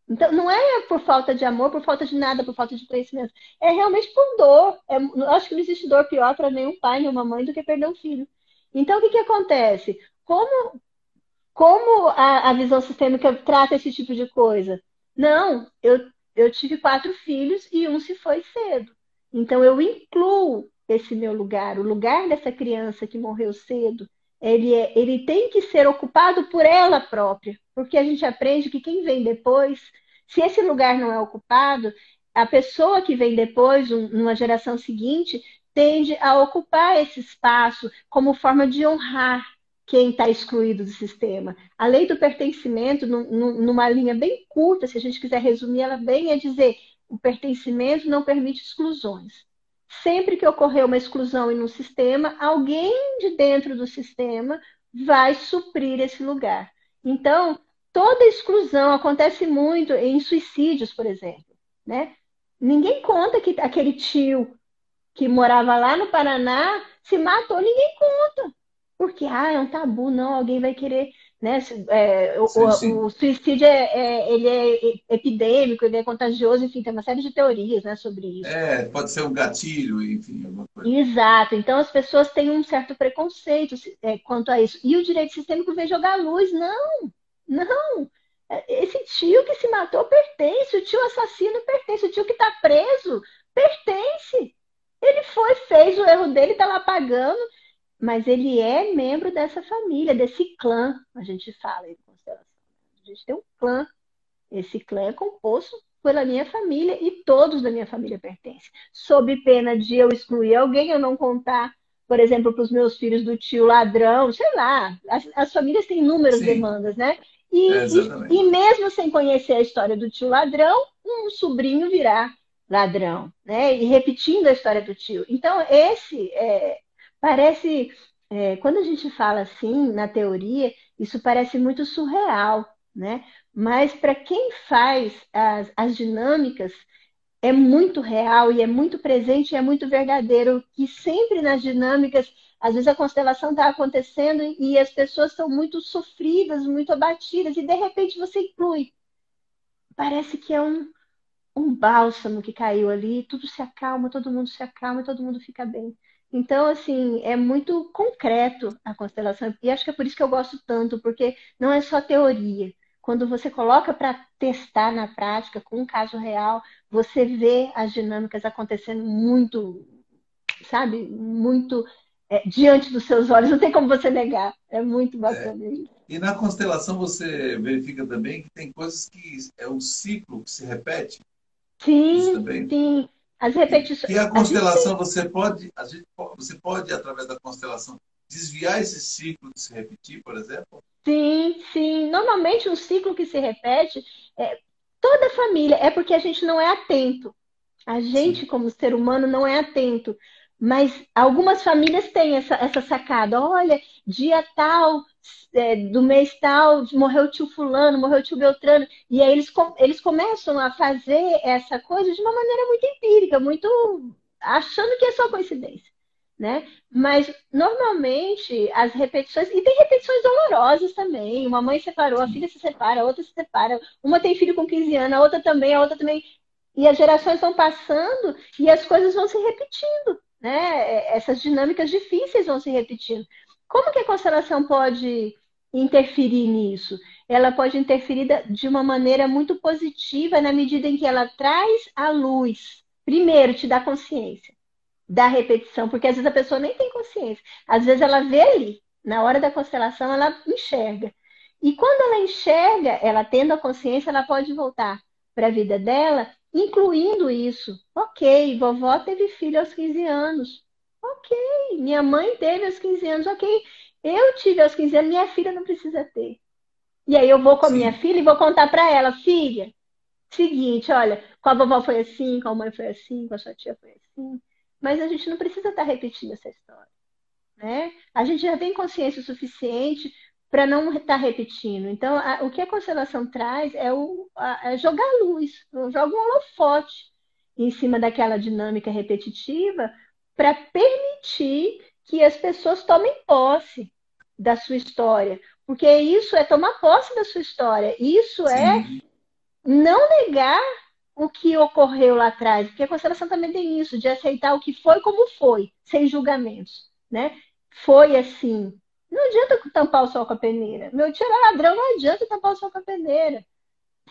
Então, não é por falta de amor, por falta de nada, por falta de conhecimento. É realmente por dor. É, eu acho que não existe dor pior para nenhum pai, nenhuma mãe do que perder um filho. Então, o que, que acontece? Como, como a, a visão sistêmica trata esse tipo de coisa? Não, eu, eu tive quatro filhos e um se foi cedo. Então, eu incluo esse meu lugar, o lugar dessa criança que morreu cedo. Ele, é, ele tem que ser ocupado por ela própria, porque a gente aprende que quem vem depois, se esse lugar não é ocupado, a pessoa que vem depois, um, numa geração seguinte, tende a ocupar esse espaço como forma de honrar quem está excluído do sistema. A lei do pertencimento, numa linha bem curta, se a gente quiser resumir ela bem, é dizer o pertencimento não permite exclusões. Sempre que ocorrer uma exclusão em um sistema, alguém de dentro do sistema vai suprir esse lugar. Então, toda exclusão acontece muito em suicídios, por exemplo. Né? Ninguém conta que aquele tio que morava lá no Paraná se matou, ninguém conta. Porque, ah, é um tabu, não, alguém vai querer, né? É, o, sim, sim. o, suicídio é, é, ele é epidêmico, ele é contagioso, enfim, tem uma série de teorias, né, sobre isso. É, pode ser um gatilho, enfim, alguma coisa. Exato, então as pessoas têm um certo preconceito é, quanto a isso. E o direito sistêmico vem jogar luz, não, não. Esse tio que se matou pertence, o tio assassino pertence, o tio que está preso pertence. Ele foi, fez o erro dele, está lá pagando, mas ele é membro dessa família, desse clã, a gente fala em constelação. A gente tem um clã. Esse clã é composto pela minha família e todos da minha família pertencem. Sob pena de eu excluir alguém, eu não contar por exemplo, para os meus filhos do tio ladrão, sei lá, as, as famílias têm inúmeras Sim. demandas, né? E, é e, e, mesmo sem conhecer a história do tio ladrão, um sobrinho virá ladrão, né? E repetindo a história do tio. Então, esse é, parece, é, quando a gente fala assim na teoria, isso parece muito surreal, né? Mas para quem faz as, as dinâmicas, é muito real e é muito presente e é muito verdadeiro que sempre nas dinâmicas, às vezes a constelação está acontecendo e as pessoas estão muito sofridas, muito abatidas, e de repente você inclui. Parece que é um, um bálsamo que caiu ali, tudo se acalma, todo mundo se acalma todo mundo fica bem. Então, assim, é muito concreto a constelação. E acho que é por isso que eu gosto tanto, porque não é só teoria. Quando você coloca para testar na prática, com um caso real, você vê as dinâmicas acontecendo muito, sabe, muito é, diante dos seus olhos. Não tem como você negar. É muito bacana é. isso. E na constelação você verifica também que tem coisas que é um ciclo que se repete Sim, sim. As repetições. E a constelação, a você pode, a gente, você pode, através da constelação, desviar esse ciclo de se repetir, por exemplo? Sim, sim. Normalmente um ciclo que se repete, é, toda família, é porque a gente não é atento. A gente, sim. como ser humano, não é atento. Mas algumas famílias têm essa, essa sacada. Olha, dia tal, é, do mês tal, morreu o tio fulano, morreu o tio Beltrano. E aí eles, eles começam a fazer essa coisa de uma maneira muito empírica, muito achando que é só coincidência. Né? Mas normalmente as repetições, e tem repetições dolorosas também. Uma mãe separou, a filha se separa, a outra se separa, uma tem filho com 15 anos, a outra também, a outra também. E as gerações vão passando e as coisas vão se repetindo né? Essas dinâmicas difíceis vão se repetindo. Como que a constelação pode interferir nisso? Ela pode interferir de uma maneira muito positiva na medida em que ela traz a luz. Primeiro, te dá consciência da repetição, porque às vezes a pessoa nem tem consciência. Às vezes ela vê ali, na hora da constelação, ela enxerga. E quando ela enxerga, ela tendo a consciência, ela pode voltar para a vida dela incluindo isso. Ok, vovó teve filho aos 15 anos. Ok, minha mãe teve aos 15 anos. Ok, eu tive aos 15 anos, minha filha não precisa ter. E aí eu vou com a Sim. minha filha e vou contar para ela, filha, seguinte, olha, com a vovó foi assim, com a mãe foi assim, com a sua tia foi assim. Mas a gente não precisa estar tá repetindo essa história. Né? A gente já tem consciência suficiente para não estar tá repetindo. Então, a, o que a constelação traz é, o, a, é jogar luz, joga um holofote em cima daquela dinâmica repetitiva para permitir que as pessoas tomem posse da sua história. Porque isso é tomar posse da sua história. Isso é Sim. é não negar o que ocorreu lá atrás. Porque a constelação também tem isso, de aceitar o que foi como foi, sem julgamentos. Né? Foi assim. Não adianta tampar o sol com a peneira. Meu tio era ladrão, não adianta tampar o sol com a peneira.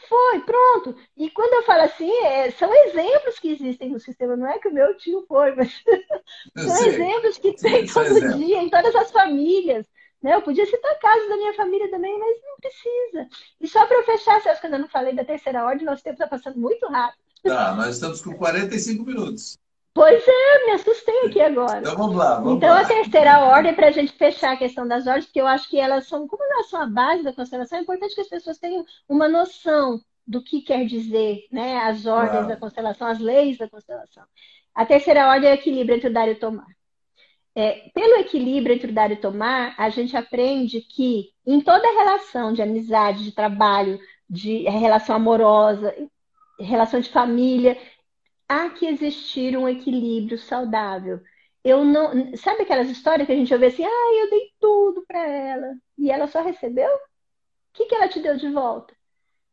Foi, pronto. E quando eu falo assim, é, são exemplos que existem no sistema, não é que o meu tio foi, mas são sei. exemplos que tem todo exemplo. dia, em todas as famílias. Né? Eu podia citar casos da minha família também, mas não precisa. E só para eu fechar, Celso, que eu não falei da terceira ordem, nosso tempo está passando muito rápido. Tá, nós estamos com 45 minutos. Pois é, me assustei aqui agora. Então vamos lá. Vamos então lá. a terceira ordem, para a gente fechar a questão das ordens, porque eu acho que elas são, como elas são a base da constelação, é importante que as pessoas tenham uma noção do que quer dizer né, as ordens da constelação, as leis da constelação. A terceira ordem é o equilíbrio entre o dar e o tomar. É, pelo equilíbrio entre o dar e o tomar, a gente aprende que em toda relação de amizade, de trabalho, de relação amorosa, relação de família, há que existir um equilíbrio saudável. Eu não, sabe aquelas histórias que a gente ouve assim, ah, eu dei tudo para ela e ela só recebeu? O que, que ela te deu de volta?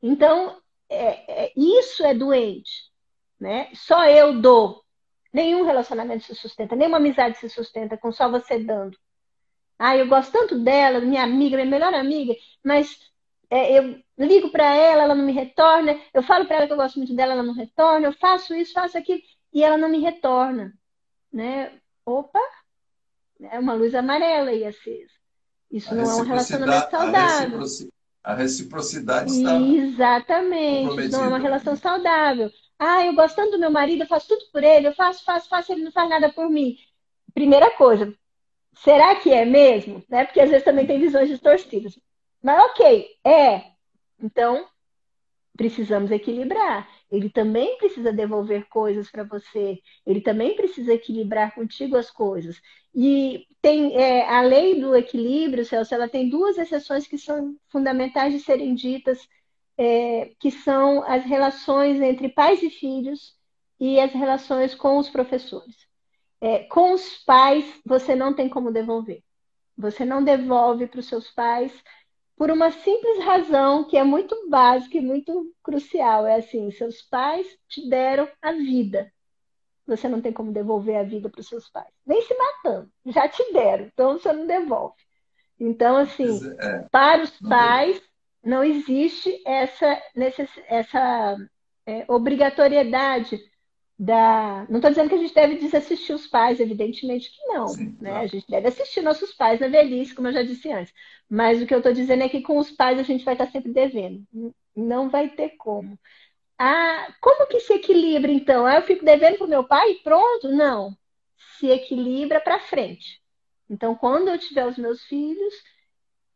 Então, é, é, isso é doente, né? Só eu dou. Nenhum relacionamento se sustenta, nenhuma amizade se sustenta com só você dando. Ah, eu gosto tanto dela, minha amiga, minha melhor amiga, mas é, eu ligo para ela, ela não me retorna, eu falo para ela que eu gosto muito dela, ela não retorna, eu faço isso, faço aquilo, e ela não me retorna. Né? Opa, é uma luz amarela aí acesa. Isso a não é um relacionamento saudável. A, reciprocidade está. Exatamente, não é uma relação saudável. Ah, eu gosto tanto do meu marido, eu faço tudo por ele, eu faço, faço, faço, ele não faz nada por mim. Primeira coisa, será que é mesmo? Né? Porque às vezes também tem visões distorcidas. Mas ok, é. Então, precisamos equilibrar. Ele também precisa devolver coisas para você. Ele também precisa equilibrar contigo as coisas. E tem é, a lei do equilíbrio, Celso, ela tem duas exceções que são fundamentais de serem ditas, é, que são as relações entre pais e filhos e as relações com os professores. É, com os pais, você não tem como devolver. Você não devolve para os seus pais por uma simples razão que é muito básica e muito crucial. É assim, seus pais te deram a vida. Você não tem como devolver a vida para os seus pais. Nem se matando. Já te deram, então você não devolve. Então, assim, é, para os pais, não existe essa, essa é, obrigatoriedade da. Não estou dizendo que a gente deve desassistir os pais, evidentemente que não. Sim, né? Claro. A gente deve assistir nossos pais na velhice, como eu já disse antes. Mas o que eu estou dizendo é que com os pais a gente vai estar sempre devendo. Não vai ter como. Ah, como que se equilibra então? Ah, eu fico devendo para o meu pai e pronto? Não. Se equilibra para frente. Então, quando eu tiver os meus filhos,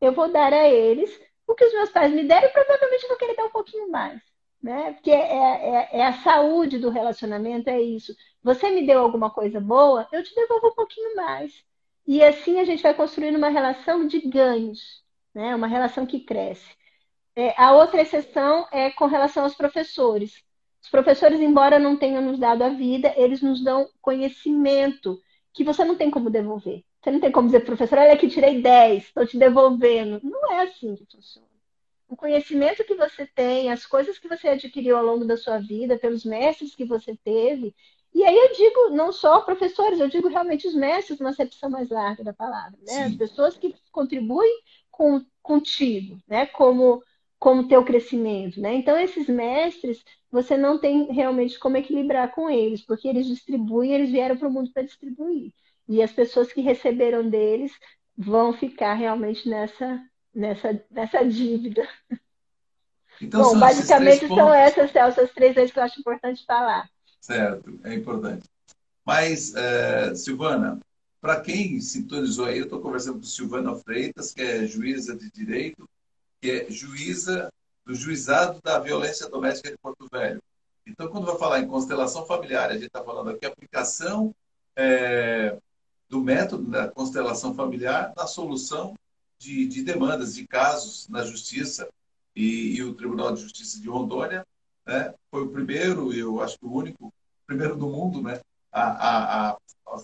eu vou dar a eles o que os meus pais me deram e provavelmente vou querer dar um pouquinho mais né? Porque é, é, é, a saúde do relacionamento, é isso. Você me deu alguma coisa boa, eu te devolvo um pouquinho mais. E assim a gente vai construindo uma relação de ganhos, né? Uma relação que cresce. É, a outra exceção é com relação aos professores. Os professores, embora não tenham nos dado a vida, eles nos dão conhecimento que você não tem como devolver. Você não tem como dizer, professor, olha aqui, tirei 10, estou te devolvendo. Não é assim que funciona o conhecimento que você tem, as coisas que você adquiriu ao longo da sua vida, pelos mestres que você teve. E aí eu digo não só professores, eu digo realmente os mestres, numa acepção mais larga da palavra, né? As pessoas que contribuem com, contigo, né? Como como teu crescimento, né? Então esses mestres, você não tem realmente como equilibrar com eles, porque eles distribuem, eles vieram para o mundo para distribuir. E as pessoas que receberam deles vão ficar realmente nessa nessa, nessa dívida. Então, Bom, basicamente são essas, Celso, as três vezes que eu acho importante falar. Certo, é importante. Mas, é, Silvana, para quem sintonizou aí, eu estou conversando com Silvana Freitas, que é juíza de direito, que é juíza do Juizado da Violência Doméstica de Porto Velho. Então, quando vai falar em constelação familiar, a gente está falando aqui aplicação é, do método da constelação familiar na solução de, de demandas, de casos na justiça. E, e, o Tribunal de Justiça de Rondônia né, foi o primeiro, eu acho que o único, primeiro do mundo, né, a, a, a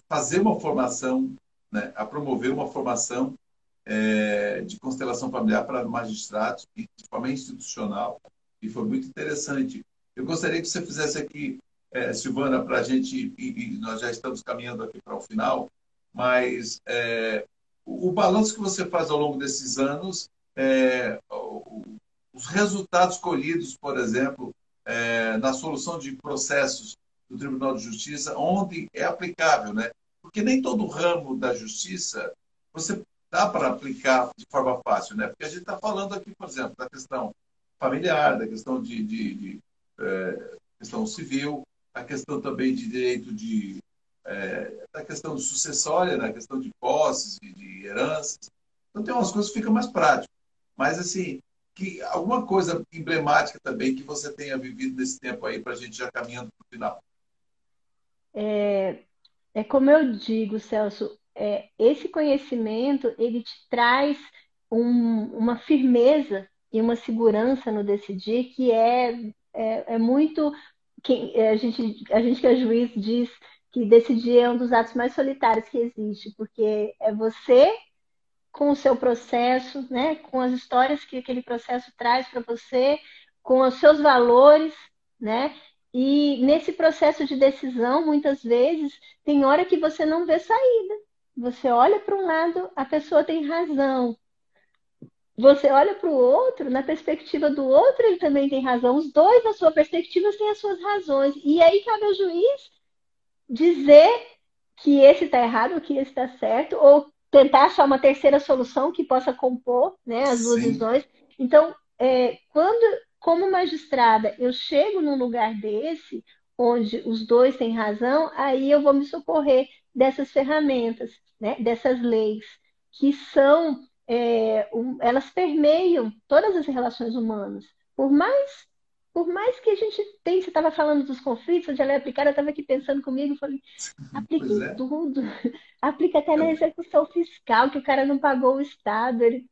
fazer uma formação, né, a promover uma formação é, de constelação familiar para magistrados, de forma institucional, e foi muito interessante. Eu gostaria que você fizesse aqui, é, Silvana, para a gente, e, e, nós já estamos caminhando aqui para o final, mas é, o, balanço que você faz ao longo desses anos, é, os resultados colhidos, por exemplo, é, na solução de processos do Tribunal de Justiça, onde é aplicável, né? Porque nem todo ramo da justiça você dá para aplicar de forma fácil, né? Porque a gente está falando aqui, por exemplo, da questão familiar, da questão de, de, de é, questão civil, a questão também de direito de é, da questão sucessória, da questão de posses, de, de heranças. Então tem umas coisas que ficam mais práticas. Mas assim, que alguma coisa emblemática também que você tenha vivido nesse tempo aí para a gente já caminhando para o final. É, é como eu digo, Celso, é, esse conhecimento ele te traz um, uma firmeza e uma segurança no decidir que é, é, é muito que a gente a gente que é juiz diz que decidir é um dos atos mais solitários que existe porque é você com o seu processo, né, com as histórias que aquele processo traz para você, com os seus valores, né? E nesse processo de decisão, muitas vezes, tem hora que você não vê saída. Você olha para um lado, a pessoa tem razão. Você olha para o outro, na perspectiva do outro, ele também tem razão. Os dois, na sua perspectiva, têm as suas razões. E aí cabe ao juiz dizer que esse está errado, que esse está certo, ou tentar achar uma terceira solução que possa compor né, as duas Sim. visões. Então, é, quando, como magistrada, eu chego num lugar desse, onde os dois têm razão, aí eu vou me socorrer dessas ferramentas, né, dessas leis, que são, é, um, elas permeiam todas as relações humanas. Por mais por mais que a gente tenha, você estava falando dos conflitos, ela é aplicada, eu estava aqui pensando comigo, falei, aplica em é. tudo, (laughs) aplica até na execução fiscal, que o cara não pagou o Estado, ele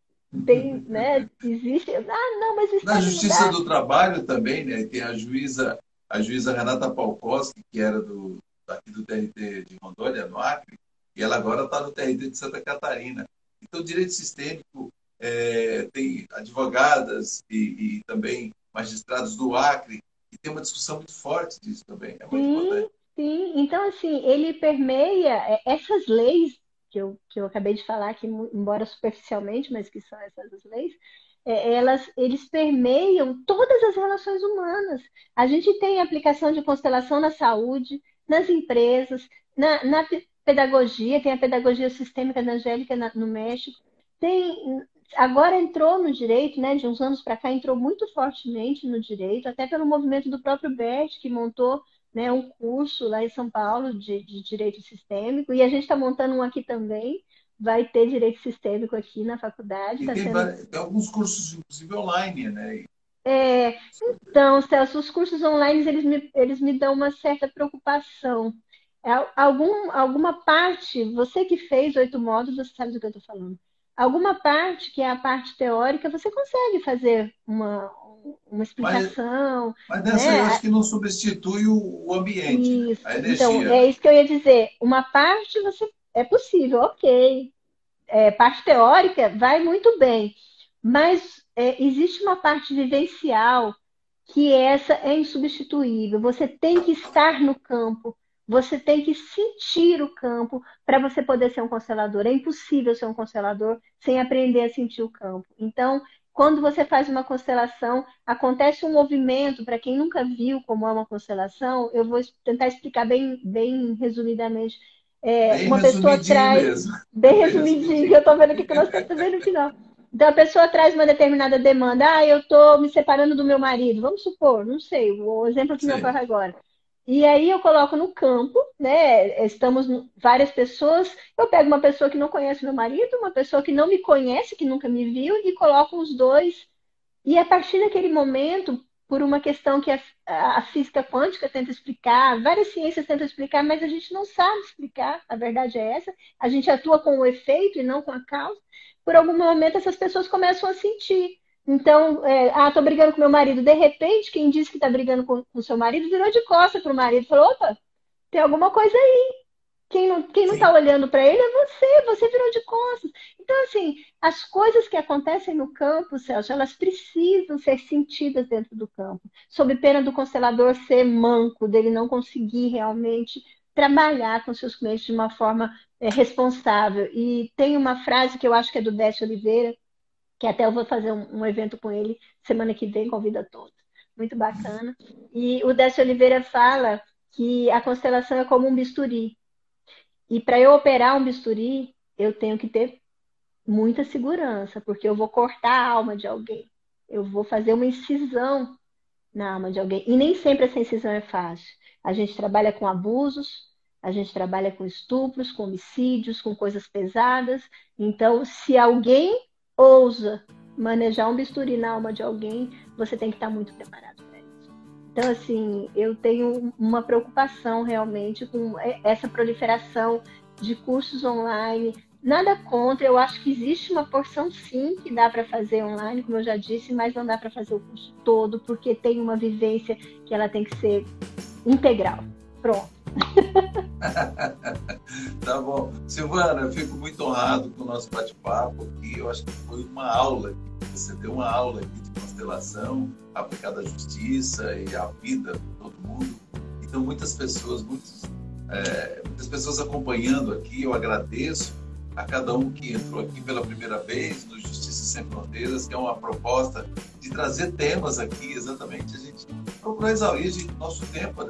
tem, (laughs) né, existe, ah, não, mas o Estado Na Justiça do Trabalho também, né, tem a juíza, a juíza Renata Palkowski, que era do, aqui do TRT de Rondônia, no Acre, e ela agora está no TRT de Santa Catarina. Então, direito sistêmico é, tem advogadas e, e também magistrados do Acre, e tem uma discussão muito forte disso também. É muito sim, importante. Sim, então assim, ele permeia é, essas leis que eu, que eu acabei de falar aqui, embora superficialmente, mas que são essas leis, é, elas, eles permeiam todas as relações humanas. A gente tem aplicação de constelação na saúde, nas empresas, na, na pedagogia, tem a pedagogia sistêmica da Angélica na, no México, tem agora entrou no direito, né, de uns anos para cá, entrou muito fortemente no direito, até pelo movimento do próprio Bert, que montou né, um curso lá em São Paulo de, de direito sistêmico, e a gente está montando um aqui também, vai ter direito sistêmico aqui na faculdade. Tá tem, sendo... tem, alguns cursos, inclusive, online, né? É, então, Celso, os cursos online, eles me, eles me dão uma certa preocupação. Algum, alguma parte, você que fez oito módulos, você sabe do que eu estou falando alguma parte, que é a parte teórica, você consegue fazer uma, uma explicação. Mas, mas dessa né? eu acho que não substitui o, ambiente, isso. a energia. Então, é isso que eu ia dizer. Uma parte você é possível, ok. É, parte teórica vai muito bem, mas é, existe uma parte vivencial que essa é insubstituível. Você tem que estar no campo, você tem que sentir o campo para você poder ser um constelador. É impossível ser um constelador sem aprender a sentir o campo. Então, quando você faz uma constelação, acontece um movimento, para quem nunca viu como é uma constelação, eu vou tentar explicar bem, bem resumidamente. É, bem uma pessoa traz. Mesmo. Bem, (laughs) bem resumidinho, que eu estou vendo aqui que nós estamos fazendo no final. Então a pessoa traz uma determinada demanda. Ah, eu estou me separando do meu marido. Vamos supor, não sei, o exemplo que me ocorre agora. E aí eu coloco no campo, né? Estamos várias pessoas. Eu pego uma pessoa que não conhece meu marido, uma pessoa que não me conhece, que nunca me viu, e coloco os dois E a partir daquele momento, por uma questão que a, a, física quântica tenta explicar, várias ciências tentam explicar, mas a gente não sabe explicar, a verdade é essa. A gente atua com o efeito e não com a causa. Por algum momento, essas pessoas começam a sentir. Então, é, ah, tô brigando com meu marido. De repente, quem disse que tá brigando com o seu marido virou de costas pro marido. Falou, opa, tem alguma coisa aí. Quem não, quem não tá olhando para ele é você, você virou de costas. Então, assim, as coisas que acontecem no campo, Celso, elas precisam ser sentidas dentro do campo. Sob pena do constelador ser manco, dele não conseguir realmente trabalhar com seus clientes de uma forma é, responsável. E tem uma frase que eu acho que é do Décio Oliveira, que até eu vou fazer um, um evento com ele semana que vem, convida todos. Muito bacana. E o Décio Oliveira fala que a constelação é como um bisturi. E para eu operar um bisturi, eu tenho que ter muita segurança, porque eu vou cortar a alma de alguém. Eu vou fazer uma incisão na alma de alguém. E nem sempre essa incisão é fácil. A gente trabalha com abusos, a gente trabalha com estupros, com homicídios, com coisas pesadas. Então, se alguém ousa manejar um bisturi na alma de alguém, você tem que estar muito preparado para isso. Então, assim, eu tenho uma preocupação realmente com essa proliferação de cursos online. Nada contra, eu acho que existe uma porção sim que dá para fazer online, como eu já disse, mas não dá para fazer o curso todo, porque tem uma vivência que ela tem que ser integral. Pronto. (laughs) tá bom. Silvana, eu fico muito honrado com o nosso bate-papo aqui. Eu acho que foi uma aula. Você deu uma aula aqui de constelação aplicada à justiça e à vida de todo mundo. Então, muitas pessoas, muitos, é, muitas pessoas acompanhando aqui, eu agradeço a cada um que entrou aqui pela primeira vez no Justiça Sem Fronteiras, que é uma proposta de trazer temas aqui, exatamente. A gente procurou exaurir gente, nosso tempo,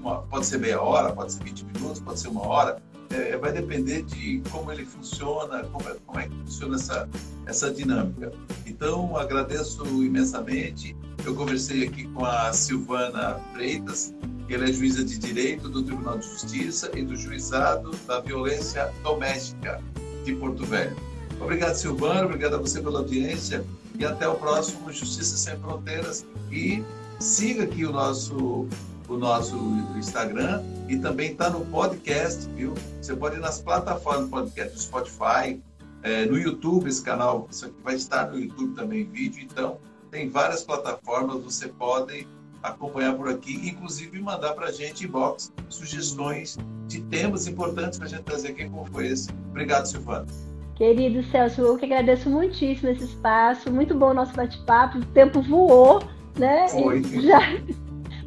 uma, pode ser meia hora, pode ser 20 minutos, pode ser uma hora, é, vai depender de como ele funciona, como é, como é que funciona essa, essa dinâmica. Então, agradeço imensamente. Eu conversei aqui com a Silvana Freitas, que ela é juíza de direito do Tribunal de Justiça e do Juizado da Violência Doméstica de Porto Velho. Obrigado, Silvano, obrigado a você pela audiência e até o próximo Justiça Sem Fronteiras. E siga aqui o nosso, o nosso Instagram e também está no podcast, viu? Você pode ir nas plataformas do podcast do Spotify, é, no YouTube, esse canal, isso aqui vai estar no YouTube também vídeo, então tem várias plataformas, você pode acompanhar por aqui, inclusive mandar para a gente inbox sugestões de temas importantes para a gente trazer aqui, como foi esse. Obrigado, Silvana. Querido Celso, eu que agradeço muitíssimo esse espaço, muito bom o nosso bate-papo, o tempo voou, né? Foi. (laughs) Já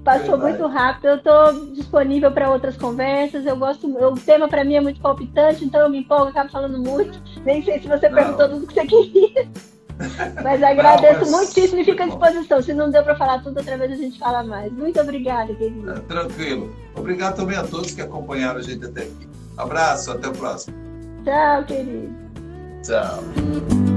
passou Verdade. muito rápido. Eu estou disponível para outras conversas. Eu gosto, o tema para mim é muito palpitante, então eu me empolgo, acabo falando muito. Nem sei se você não. perguntou tudo que você queria. (laughs) Mas agradeço não, mas... muitíssimo e fico à disposição. Se não deu para falar tudo, outra vez a gente fala mais. Muito obrigada, querido. É, tranquilo. Obrigado também a todos que acompanharam a gente até aqui. Abraço, até o próximo. Tchau, querido. Tchau.